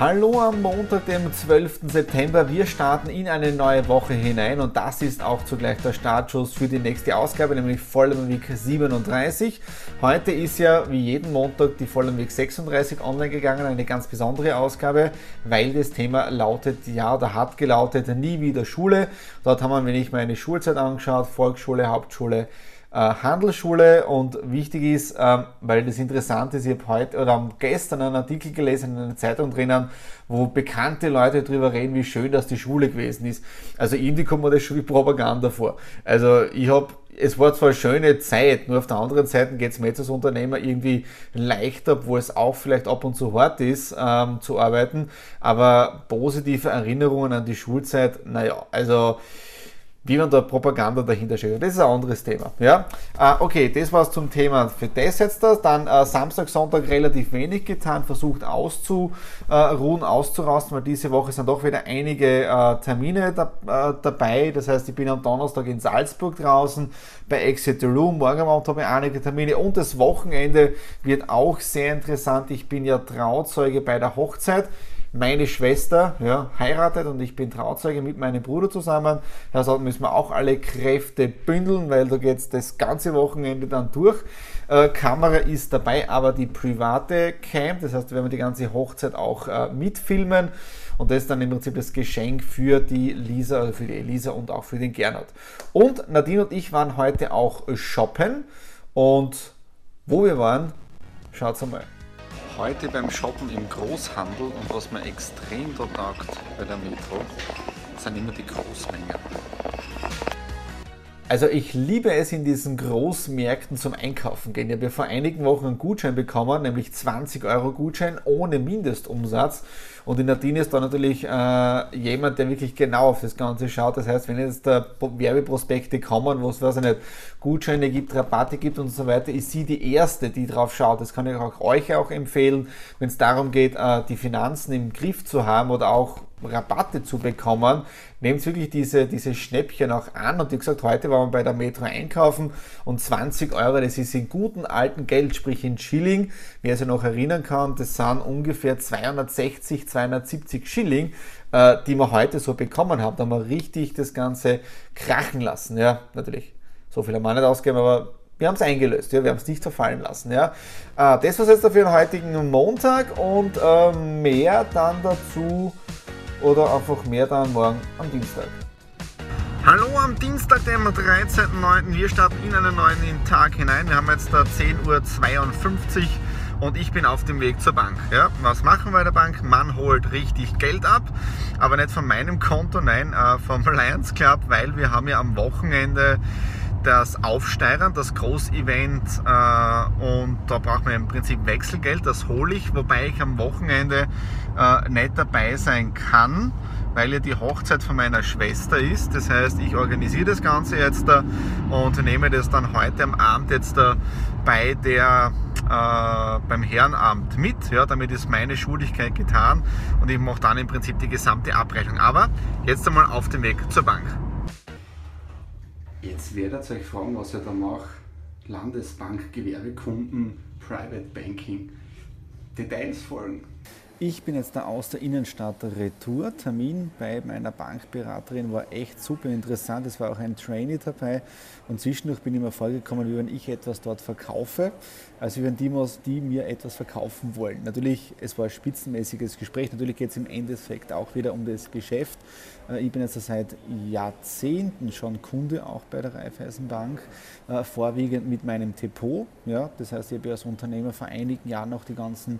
Hallo am Montag, dem 12. September. Wir starten in eine neue Woche hinein und das ist auch zugleich der Startschuss für die nächste Ausgabe, nämlich Vollem Week 37. Heute ist ja wie jeden Montag die Vollem Week 36 online gegangen, eine ganz besondere Ausgabe, weil das Thema lautet, ja, oder hat gelautet, nie wieder Schule. Dort haben wir, wenn ich meine Schulzeit angeschaut, Volksschule, Hauptschule, Handelsschule und wichtig ist, ähm, weil das interessant ist, ich habe heute oder gestern einen Artikel gelesen in einer Zeitung drinnen, wo bekannte Leute darüber reden, wie schön das die Schule gewesen ist. Also irgendwie kommt mir das schon wie Propaganda vor. Also ich habe es war zwar eine schöne Zeit, nur auf der anderen Seite geht es mir jetzt als Unternehmer irgendwie leichter, obwohl es auch vielleicht ab und zu hart ist, ähm, zu arbeiten. Aber positive Erinnerungen an die Schulzeit, naja, also wie man da Propaganda dahinter steht. Das ist ein anderes Thema. Ja? Äh, okay, das war es zum Thema für das jetzt. Das. Dann äh, Samstag, Sonntag relativ wenig getan, versucht auszuruhen, auszurasten, weil diese Woche sind doch wieder einige äh, Termine da, äh, dabei. Das heißt, ich bin am Donnerstag in Salzburg draußen bei Exeter Room. Morgen Abend habe ich einige Termine und das Wochenende wird auch sehr interessant. Ich bin ja Trauzeuge bei der Hochzeit meine Schwester ja, heiratet und ich bin Trauzeuge mit meinem Bruder zusammen. Also müssen wir auch alle Kräfte bündeln, weil da geht es das ganze Wochenende dann durch. Äh, Kamera ist dabei, aber die private Cam, das heißt, wir werden die ganze Hochzeit auch äh, mitfilmen. Und das ist dann im Prinzip das Geschenk für die Lisa, also für die Elisa und auch für den Gernot. Und Nadine und ich waren heute auch shoppen. Und wo wir waren, schaut's einmal heute beim Shoppen im Großhandel und was mir extrem dort taugt bei der Metro, sind immer die Großmengen. Also ich liebe es in diesen Großmärkten zum Einkaufen gehen. Ich habe ja vor einigen Wochen einen Gutschein bekommen, nämlich 20 Euro Gutschein ohne Mindestumsatz. Und in Nadine ist da natürlich äh, jemand, der wirklich genau auf das Ganze schaut. Das heißt, wenn jetzt da Werbeprospekte kommen, wo es, weiß ich nicht, Gutscheine gibt, Rabatte gibt und so weiter, ist sie die Erste, die drauf schaut. Das kann ich auch euch auch empfehlen, wenn es darum geht, äh, die Finanzen im Griff zu haben oder auch Rabatte zu bekommen. Nehmt wirklich diese, diese Schnäppchen auch an. Und wie gesagt, heute waren wir bei der Metro einkaufen und 20 Euro, das ist in guten alten Geld, sprich in Schilling. Wer sich noch erinnern kann, das sind ungefähr 260, 270 Schilling, äh, die wir heute so bekommen haben. Da haben wir richtig das Ganze krachen lassen. Ja, natürlich. So viel haben wir nicht ausgegeben, aber wir haben es eingelöst, ja, wir haben es nicht verfallen lassen. Ja. Äh, das war es jetzt für den heutigen Montag und äh, mehr dann dazu oder einfach mehr dann morgen am Dienstag. Hallo am Dienstag, dem 13.09. Wir starten in einen neuen Tag hinein. Wir haben jetzt da 10.52 Uhr und ich bin auf dem Weg zur Bank. Ja, was machen wir bei der Bank? Man holt richtig Geld ab, aber nicht von meinem Konto, nein, äh, vom Lions Club, weil wir haben ja am Wochenende das Aufsteigern, das Großevent äh, und da braucht man im Prinzip Wechselgeld, das hole ich, wobei ich am Wochenende äh, nicht dabei sein kann, weil ja die Hochzeit von meiner Schwester ist. Das heißt, ich organisiere das Ganze jetzt da und nehme das dann heute am Abend jetzt da bei der äh, beim Herrenamt mit. Ja, damit ist meine Schuldigkeit getan und ich mache dann im Prinzip die gesamte Abrechnung. Aber jetzt einmal auf dem Weg zur Bank. Jetzt werdet ihr euch fragen, was ich da mache. Landesbank, Gewerbekunden, Private Banking. Details folgen. Ich bin jetzt da aus der Innenstadt Retour. Termin bei meiner Bankberaterin war echt super interessant. Es war auch ein Trainee dabei und zwischendurch bin ich mir vorgekommen, wie wenn ich etwas dort verkaufe, also wie wenn die, die mir etwas verkaufen wollen. Natürlich, es war ein spitzenmäßiges Gespräch. Natürlich geht es im Endeffekt auch wieder um das Geschäft. Äh, ich bin jetzt seit Jahrzehnten schon Kunde auch bei der Raiffeisenbank, äh, vorwiegend mit meinem Depot. Ja, das heißt, ich habe als Unternehmer vor einigen Jahren noch die ganzen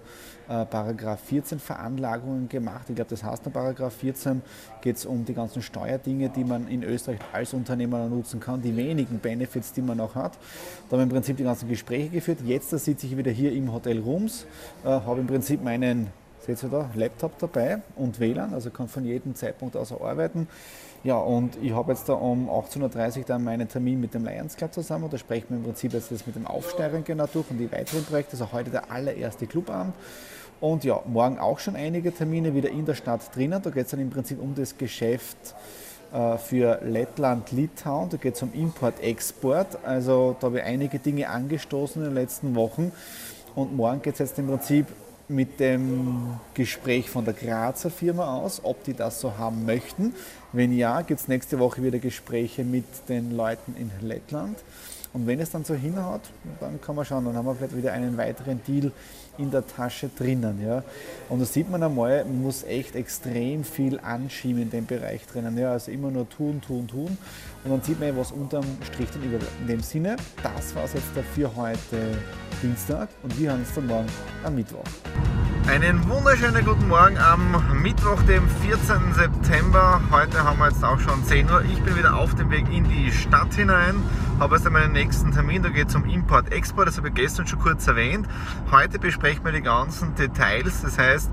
äh, Paragraph 14 Veranlagungen gemacht. Ich glaube, das heißt in Paragraph 14 geht es um die ganzen Steuerdinge, die man in Österreich als Unternehmer nutzen kann, die wenigen Benefits, die man noch hat. Da haben wir im Prinzip die ganzen Gespräche geführt. Jetzt sitze ich wieder hier im Hotel Rooms, äh, habe im Prinzip meinen seht ihr da, Laptop dabei und WLAN, also kann von jedem Zeitpunkt aus arbeiten. Ja, und ich habe jetzt da um 18.30 Uhr dann meinen Termin mit dem Lions Club zusammen. Da sprechen wir im Prinzip jetzt mit dem Aufsteigen genau durch und die weiteren Projekte. Auch heute der allererste Clubabend. Und ja, morgen auch schon einige Termine wieder in der Stadt drinnen. Da geht es dann im Prinzip um das Geschäft äh, für Lettland, Litauen. Da geht es um Import-Export. Also da habe ich einige Dinge angestoßen in den letzten Wochen. Und morgen geht es jetzt im Prinzip mit dem Gespräch von der Grazer Firma aus, ob die das so haben möchten. Wenn ja, gibt es nächste Woche wieder Gespräche mit den Leuten in Lettland. Und wenn es dann so hinhaut, dann kann man schauen, dann haben wir vielleicht wieder einen weiteren Deal in der Tasche drinnen. Ja. Und da sieht man einmal, man muss echt extrem viel anschieben in dem Bereich drinnen. Ja. Also immer nur tun, tun, tun. Und dann sieht man, was unterm Strich dann überbleibt. In dem Sinne, das war es jetzt für heute Dienstag und wir hören uns dann morgen am Mittwoch. Einen wunderschönen guten Morgen am Mittwoch, dem 14. September. Heute haben wir jetzt auch schon 10 Uhr. Ich bin wieder auf dem Weg in die Stadt hinein. Habe jetzt meinen nächsten Termin, da geht es um Import-Export, das habe ich gestern schon kurz erwähnt. Heute besprechen wir die ganzen Details, das heißt,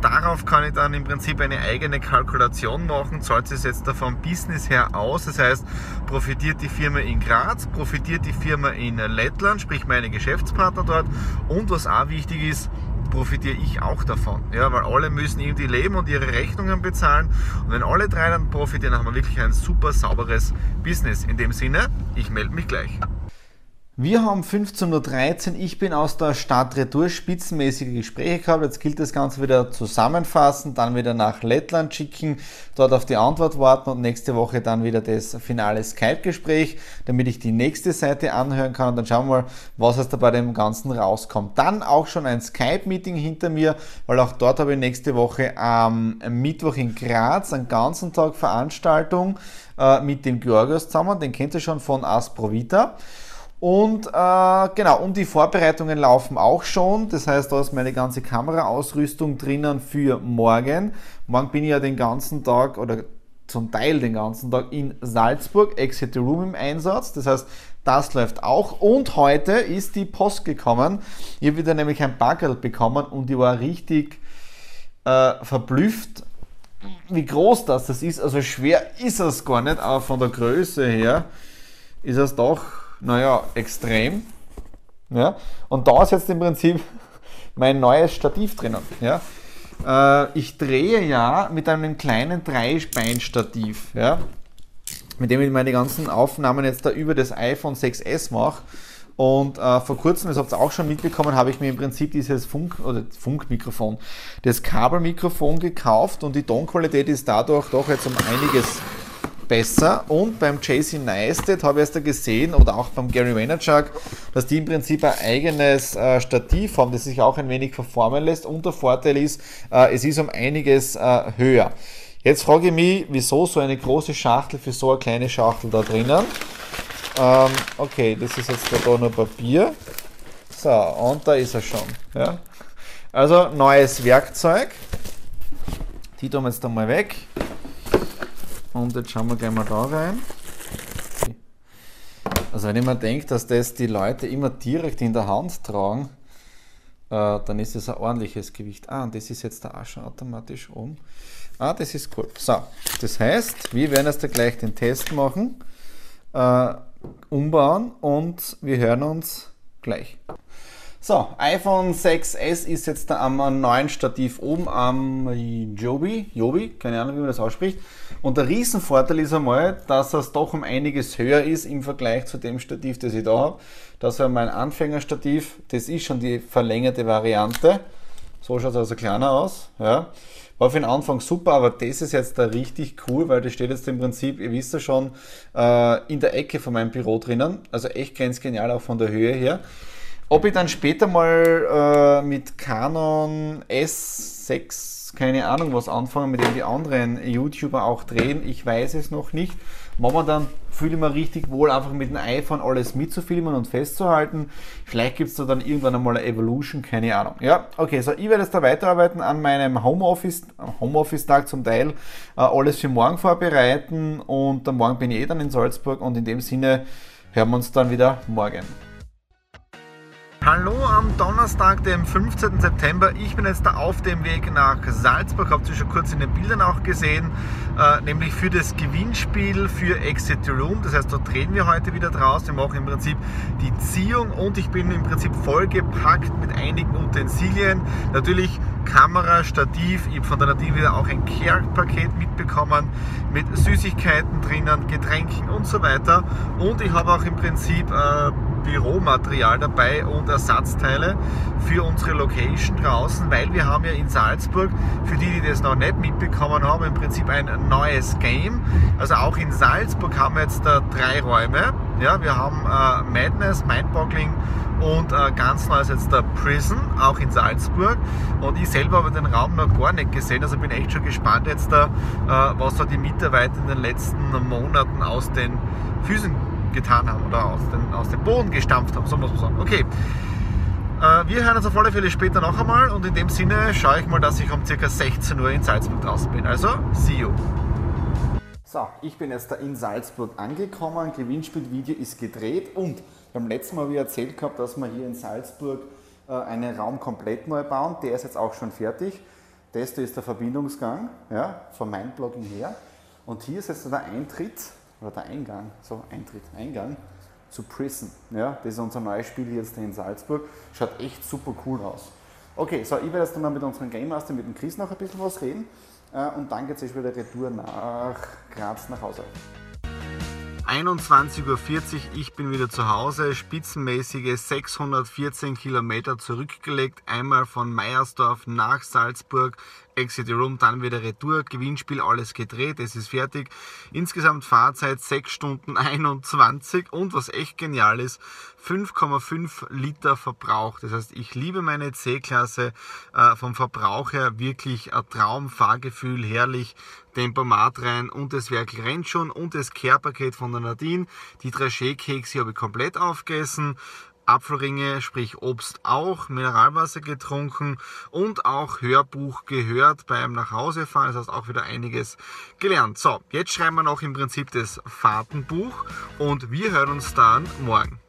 darauf kann ich dann im Prinzip eine eigene Kalkulation machen, zahlt es jetzt da vom Business her aus, das heißt, profitiert die Firma in Graz, profitiert die Firma in Lettland, sprich meine Geschäftspartner dort und was auch wichtig ist, profitiere ich auch davon. Ja, weil alle müssen irgendwie leben und ihre Rechnungen bezahlen. Und wenn alle drei dann profitieren, haben wir wirklich ein super sauberes Business. In dem Sinne, ich melde mich gleich. Wir haben 15.13 Uhr, ich bin aus der Stadt Retour, spitzenmäßige Gespräche gehabt. Jetzt gilt das Ganze wieder zusammenfassen, dann wieder nach Lettland schicken, dort auf die Antwort warten und nächste Woche dann wieder das finale Skype-Gespräch, damit ich die nächste Seite anhören kann und dann schauen wir mal, was es da bei dem Ganzen rauskommt. Dann auch schon ein Skype-Meeting hinter mir, weil auch dort habe ich nächste Woche am Mittwoch in Graz einen ganzen Tag Veranstaltung äh, mit dem Georgios zusammen, den kennt ihr schon von Asprovita. Und äh, genau, und die Vorbereitungen laufen auch schon. Das heißt, da ist meine ganze Kameraausrüstung drinnen für morgen. Morgen bin ich ja den ganzen Tag oder zum Teil den ganzen Tag in Salzburg, Exit the Room im Einsatz. Das heißt, das läuft auch. Und heute ist die Post gekommen. Ich habe wieder nämlich ein Baggerl bekommen und ich war richtig äh, verblüfft, wie groß das, das ist. Also schwer ist es gar nicht, aber von der Größe her ist es doch naja, extrem. Ja? Und da ist jetzt im Prinzip mein neues Stativ drinnen. Ja? Äh, ich drehe ja mit einem kleinen Dreibeinstativ, ja? mit dem ich meine ganzen Aufnahmen jetzt da über das iPhone 6S mache. Und äh, vor kurzem, das habt ihr auch schon mitbekommen, habe ich mir im Prinzip dieses Funk- oder Funkmikrofon, das Kabelmikrofon gekauft und die Tonqualität ist dadurch doch jetzt um einiges besser. Und beim JC Neistat habe ich erst gesehen, oder auch beim Gary Vaynerchuk, dass die im Prinzip ein eigenes äh, Stativ haben, das sich auch ein wenig verformen lässt. Und der Vorteil ist, äh, es ist um einiges äh, höher. Jetzt frage ich mich, wieso so eine große Schachtel für so eine kleine Schachtel da drinnen? Ähm, okay, das ist jetzt da nur Papier. So, und da ist er schon. Ja? Also neues Werkzeug. Die tun wir jetzt einmal weg. Und jetzt schauen wir gleich mal da rein. Also wenn ich mir denke, dass das die Leute immer direkt in der Hand tragen, äh, dann ist es ein ordentliches Gewicht. Ah, und das ist jetzt da auch schon automatisch um. Ah, das ist cool. So, das heißt, wir werden jetzt gleich den Test machen, äh, umbauen und wir hören uns gleich. So, iPhone 6S ist jetzt am neuen Stativ oben am Joby, Joby, keine Ahnung, wie man das ausspricht. Und der Riesenvorteil ist einmal, dass es doch um einiges höher ist im Vergleich zu dem Stativ, das ich da habe. Das war mein Anfängerstativ, das ist schon die verlängerte Variante. So schaut es also kleiner aus. Ja. War für den Anfang super, aber das ist jetzt da richtig cool, weil das steht jetzt im Prinzip, ihr wisst ja schon, äh, in der Ecke von meinem Büro drinnen. Also echt ganz genial, auch von der Höhe her. Ob ich dann später mal äh, mit Canon S6, keine Ahnung was anfangen, mit dem die anderen YouTuber auch drehen, ich weiß es noch nicht. Momentan fühle ich mich richtig wohl, einfach mit dem iPhone alles mitzufilmen und festzuhalten. Vielleicht gibt es da dann irgendwann einmal eine Evolution, keine Ahnung. Ja, okay, so ich werde jetzt da weiterarbeiten an meinem Homeoffice, Homeoffice-Tag zum Teil, äh, alles für morgen vorbereiten und dann morgen bin ich eh dann in Salzburg und in dem Sinne hören wir uns dann wieder morgen. Hallo am Donnerstag, dem 15. September. Ich bin jetzt da auf dem Weg nach Salzburg, habt ihr schon kurz in den Bildern auch gesehen, äh, nämlich für das Gewinnspiel für Exit Room. Das heißt, dort drehen wir heute wieder draus. Wir machen im Prinzip die Ziehung und ich bin im Prinzip vollgepackt mit einigen Utensilien. Natürlich Kamera, Stativ. Ich habe von der Nadine wieder auch ein Care-Paket mitbekommen mit Süßigkeiten drinnen, Getränken und so weiter. Und ich habe auch im Prinzip äh, Büromaterial dabei und Ersatzteile für unsere Location draußen, weil wir haben ja in Salzburg, für die, die das noch nicht mitbekommen haben, im Prinzip ein neues Game. Also auch in Salzburg haben wir jetzt da drei Räume. Ja, wir haben äh, Madness, Mindboggling und äh, ganz neu ist jetzt der Prison, auch in Salzburg. Und ich selber habe den Raum noch gar nicht gesehen, also bin echt schon gespannt jetzt da, äh, was da die Mitarbeiter in den letzten Monaten aus den Füßen getan haben oder aus, den, aus dem Boden gestampft haben, so muss man sagen. Okay. Äh, wir hören uns auf alle Fälle später noch einmal und in dem Sinne schaue ich mal, dass ich um ca. 16 Uhr in Salzburg draußen bin. Also, see you. So, ich bin jetzt da in Salzburg angekommen. Gewinnspielvideo ist gedreht und beim letzten Mal ich erzählt gehabt, dass wir hier in Salzburg äh, einen Raum komplett neu bauen. Der ist jetzt auch schon fertig. Das ist der Verbindungsgang ja, vom Mindblogging her. Und hier ist jetzt der Eintritt oder der Eingang, so Eintritt, Eingang zu Prison. Ja, das ist unser neues Spiel jetzt in Salzburg. Schaut echt super cool aus. Okay, so ich werde jetzt mal mit unserem Game Master, mit dem Chris noch ein bisschen was reden äh, und dann geht es wieder Retour nach Graz nach Hause. 21.40 Uhr, ich bin wieder zu Hause, spitzenmäßige 614 Kilometer zurückgelegt, einmal von Meiersdorf nach Salzburg, Exit Room, dann wieder Retour, Gewinnspiel, alles gedreht, es ist fertig. Insgesamt Fahrzeit 6 Stunden 21 und was echt genial ist, 5,5 Liter Verbrauch. Das heißt, ich liebe meine C-Klasse, äh, vom Verbrauch her wirklich ein Traumfahrgefühl, herrlich. Tempomat rein und das Werk rennt schon und das Care-Paket von der Nadine. Die Dragé-Kekse habe ich komplett aufgegessen. Apfelringe, sprich Obst auch, Mineralwasser getrunken und auch Hörbuch gehört beim Nachhausefahren. Das heißt auch wieder einiges gelernt. So, jetzt schreiben wir noch im Prinzip das Fahrtenbuch und wir hören uns dann morgen.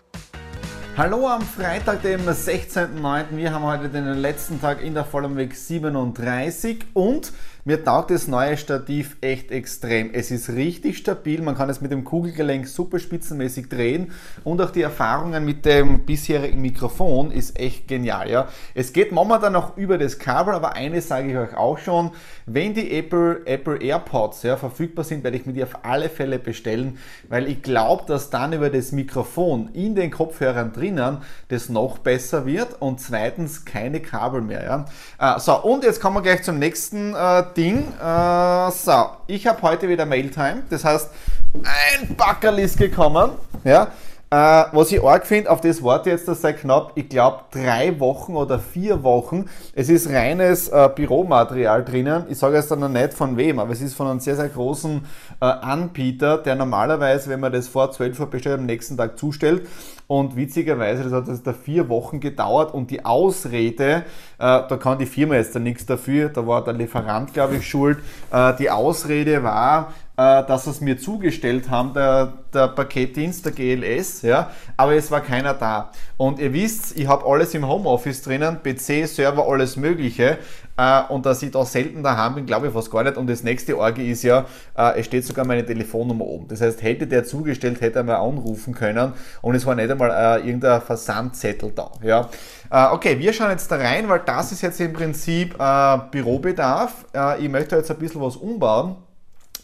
Hallo am Freitag, dem 16.09. Wir haben heute den letzten Tag in der Vollumweg 37 und mir taugt das neue Stativ echt extrem. Es ist richtig stabil, man kann es mit dem Kugelgelenk super spitzenmäßig drehen und auch die Erfahrungen mit dem bisherigen Mikrofon ist echt genial. Ja? Es geht momentan noch über das Kabel, aber eines sage ich euch auch schon, wenn die Apple, Apple AirPods ja, verfügbar sind, werde ich mir die auf alle Fälle bestellen, weil ich glaube, dass dann über das Mikrofon in den Kopfhörern drinnen das noch besser wird und zweitens keine Kabel mehr. Ja? Äh, so, und jetzt kommen wir gleich zum nächsten äh, Ding. Äh, so, ich habe heute wieder Mailtime. Das heißt, ein Backerl ist gekommen. Ja, äh, was ich arg finde, auf das warte jetzt seit knapp, ich glaube, drei Wochen oder vier Wochen. Es ist reines äh, Büromaterial drinnen. Ich sage jetzt dann noch nicht von wem, aber es ist von einem sehr, sehr großen äh, Anbieter, der normalerweise, wenn man das vor 12 Uhr bestellt, am nächsten Tag zustellt. Und witzigerweise, das hat jetzt da vier Wochen gedauert und die Ausrede, äh, da kann die Firma jetzt da nichts dafür, da war der Lieferant, glaube ich, schuld. Äh, die Ausrede war, dass es mir zugestellt haben, der, der Paketdienst, der GLS, ja, aber es war keiner da. Und ihr wisst, ich habe alles im Homeoffice drinnen, PC, Server, alles Mögliche. Äh, und dass ich da selten daheim bin, glaube ich fast gar nicht. Und das nächste Orge ist ja, äh, es steht sogar meine Telefonnummer oben. Das heißt, hätte der zugestellt, hätte er mal anrufen können und es war nicht einmal äh, irgendein Versandzettel da. Ja. Äh, okay, wir schauen jetzt da rein, weil das ist jetzt im Prinzip äh, Bürobedarf. Äh, ich möchte jetzt ein bisschen was umbauen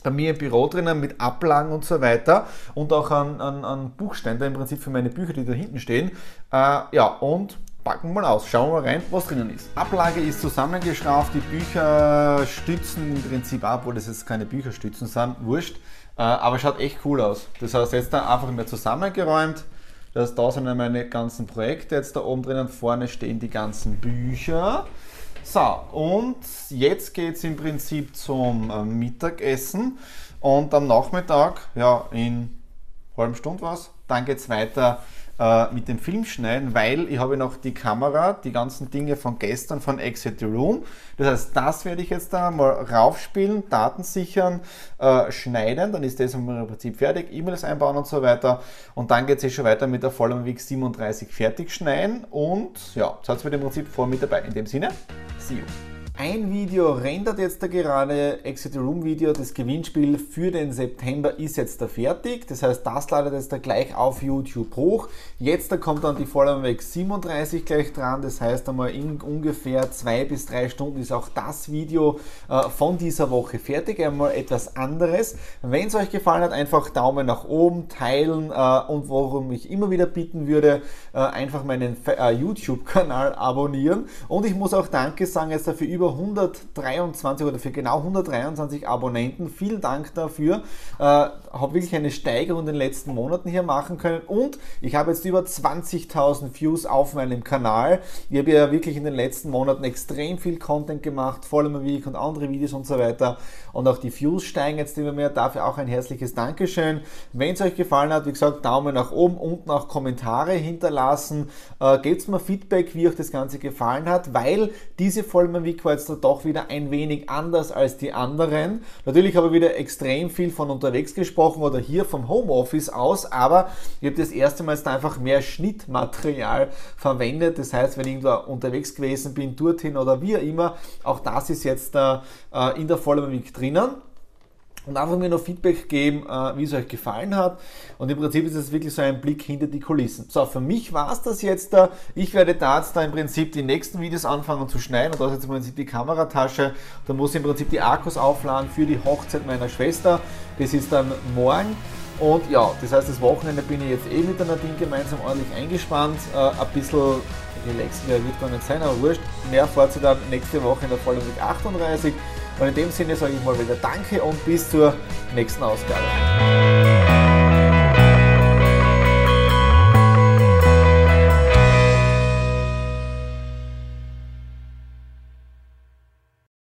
bei mir im Büro drinnen mit Ablagen und so weiter und auch an, an, an Buchständer im Prinzip für meine Bücher, die da hinten stehen. Äh, ja, und packen wir mal aus. Schauen wir mal rein, was drinnen ist. Ablage ist zusammengeschraubt, die Bücher stützen im Prinzip ab, obwohl das jetzt keine Bücherstützen sind, wurscht. Äh, aber schaut echt cool aus. Das heißt, jetzt da einfach mehr zusammengeräumt. Das, da sind meine ganzen Projekte jetzt da oben drinnen. Vorne stehen die ganzen Bücher. So, und jetzt geht es im Prinzip zum äh, Mittagessen. Und am Nachmittag, ja, in halben Stunde was, dann geht es weiter äh, mit dem Filmschneiden, weil ich habe noch die Kamera, die ganzen Dinge von gestern von Exit the Room. Das heißt, das werde ich jetzt da mal raufspielen, Daten sichern, äh, schneiden, dann ist das im Prinzip fertig, E-Mails einbauen und so weiter. Und dann geht es eh schon weiter mit der Vollum Week 37 fertig schneiden und ja, seid ihr im Prinzip voll mit dabei. In dem Sinne, see you. Ein Video rendert jetzt da gerade, Exit Room Video, das Gewinnspiel für den September ist jetzt da fertig. Das heißt, das ladet jetzt da gleich auf YouTube hoch. Jetzt da kommt dann die Follower Weg 37 gleich dran. Das heißt einmal in ungefähr zwei bis drei Stunden ist auch das Video äh, von dieser Woche fertig. Einmal etwas anderes. Wenn es euch gefallen hat, einfach Daumen nach oben, teilen äh, und worum ich immer wieder bitten würde, äh, einfach meinen äh, YouTube-Kanal abonnieren. Und ich muss auch Danke sagen jetzt dafür über 123 oder für genau 123 Abonnenten. Vielen Dank dafür. Äh, habe wirklich eine Steigerung in den letzten Monaten hier machen können und ich habe jetzt über 20.000 Views auf meinem Kanal. Ich habe ja wirklich in den letzten Monaten extrem viel Content gemacht, Follow Week und andere Videos und so weiter. Und auch die Views steigen jetzt immer mehr. Dafür auch ein herzliches Dankeschön. Wenn es euch gefallen hat, wie gesagt, Daumen nach oben, unten auch Kommentare hinterlassen. Äh, Gebt mir Feedback, wie euch das Ganze gefallen hat, weil diese Follow Week war jetzt doch wieder ein wenig anders als die anderen. Natürlich habe ich wieder extrem viel von unterwegs gesprochen oder hier vom Homeoffice aus, aber ich habe das erste Mal jetzt einfach mehr Schnittmaterial verwendet. Das heißt, wenn ich irgendwo unterwegs gewesen bin, dorthin oder wie auch immer, auch das ist jetzt äh, in der Follow Week drinnen und einfach mir noch Feedback geben, äh, wie es euch gefallen hat. Und im Prinzip ist es wirklich so ein Blick hinter die Kulissen. So, für mich war es das jetzt da. Ich werde da jetzt da im Prinzip die nächsten Videos anfangen zu schneiden. Und da ist jetzt im Prinzip die Kameratasche. Da muss ich im Prinzip die Akkus aufladen für die Hochzeit meiner Schwester. Das ist dann morgen. Und ja, das heißt, das Wochenende bin ich jetzt eh mit der Nadine gemeinsam ordentlich eingespannt. Äh, ein bisschen relaxen wird gar nicht sein, aber wurscht. Mehr fahrt sie dann nächste Woche in der Folge 38. Und in dem Sinne sage ich mal wieder Danke und bis zur nächsten Ausgabe.